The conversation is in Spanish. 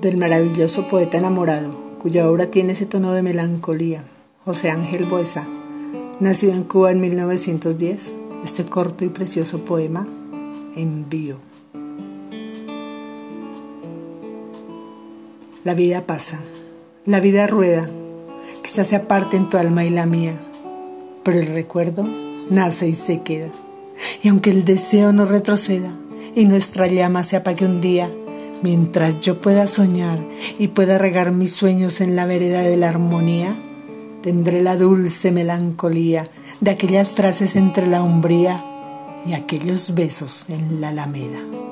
del maravilloso poeta enamorado, cuya obra tiene ese tono de melancolía, José Ángel Boesa, nacido en Cuba en 1910, este corto y precioso poema envío. La vida pasa, la vida rueda, quizás se aparte en tu alma y la mía, pero el recuerdo nace y se queda. Y aunque el deseo no retroceda y nuestra llama se apague un día, mientras yo pueda soñar y pueda regar mis sueños en la vereda de la armonía, tendré la dulce melancolía de aquellas frases entre la umbría y aquellos besos en la alameda.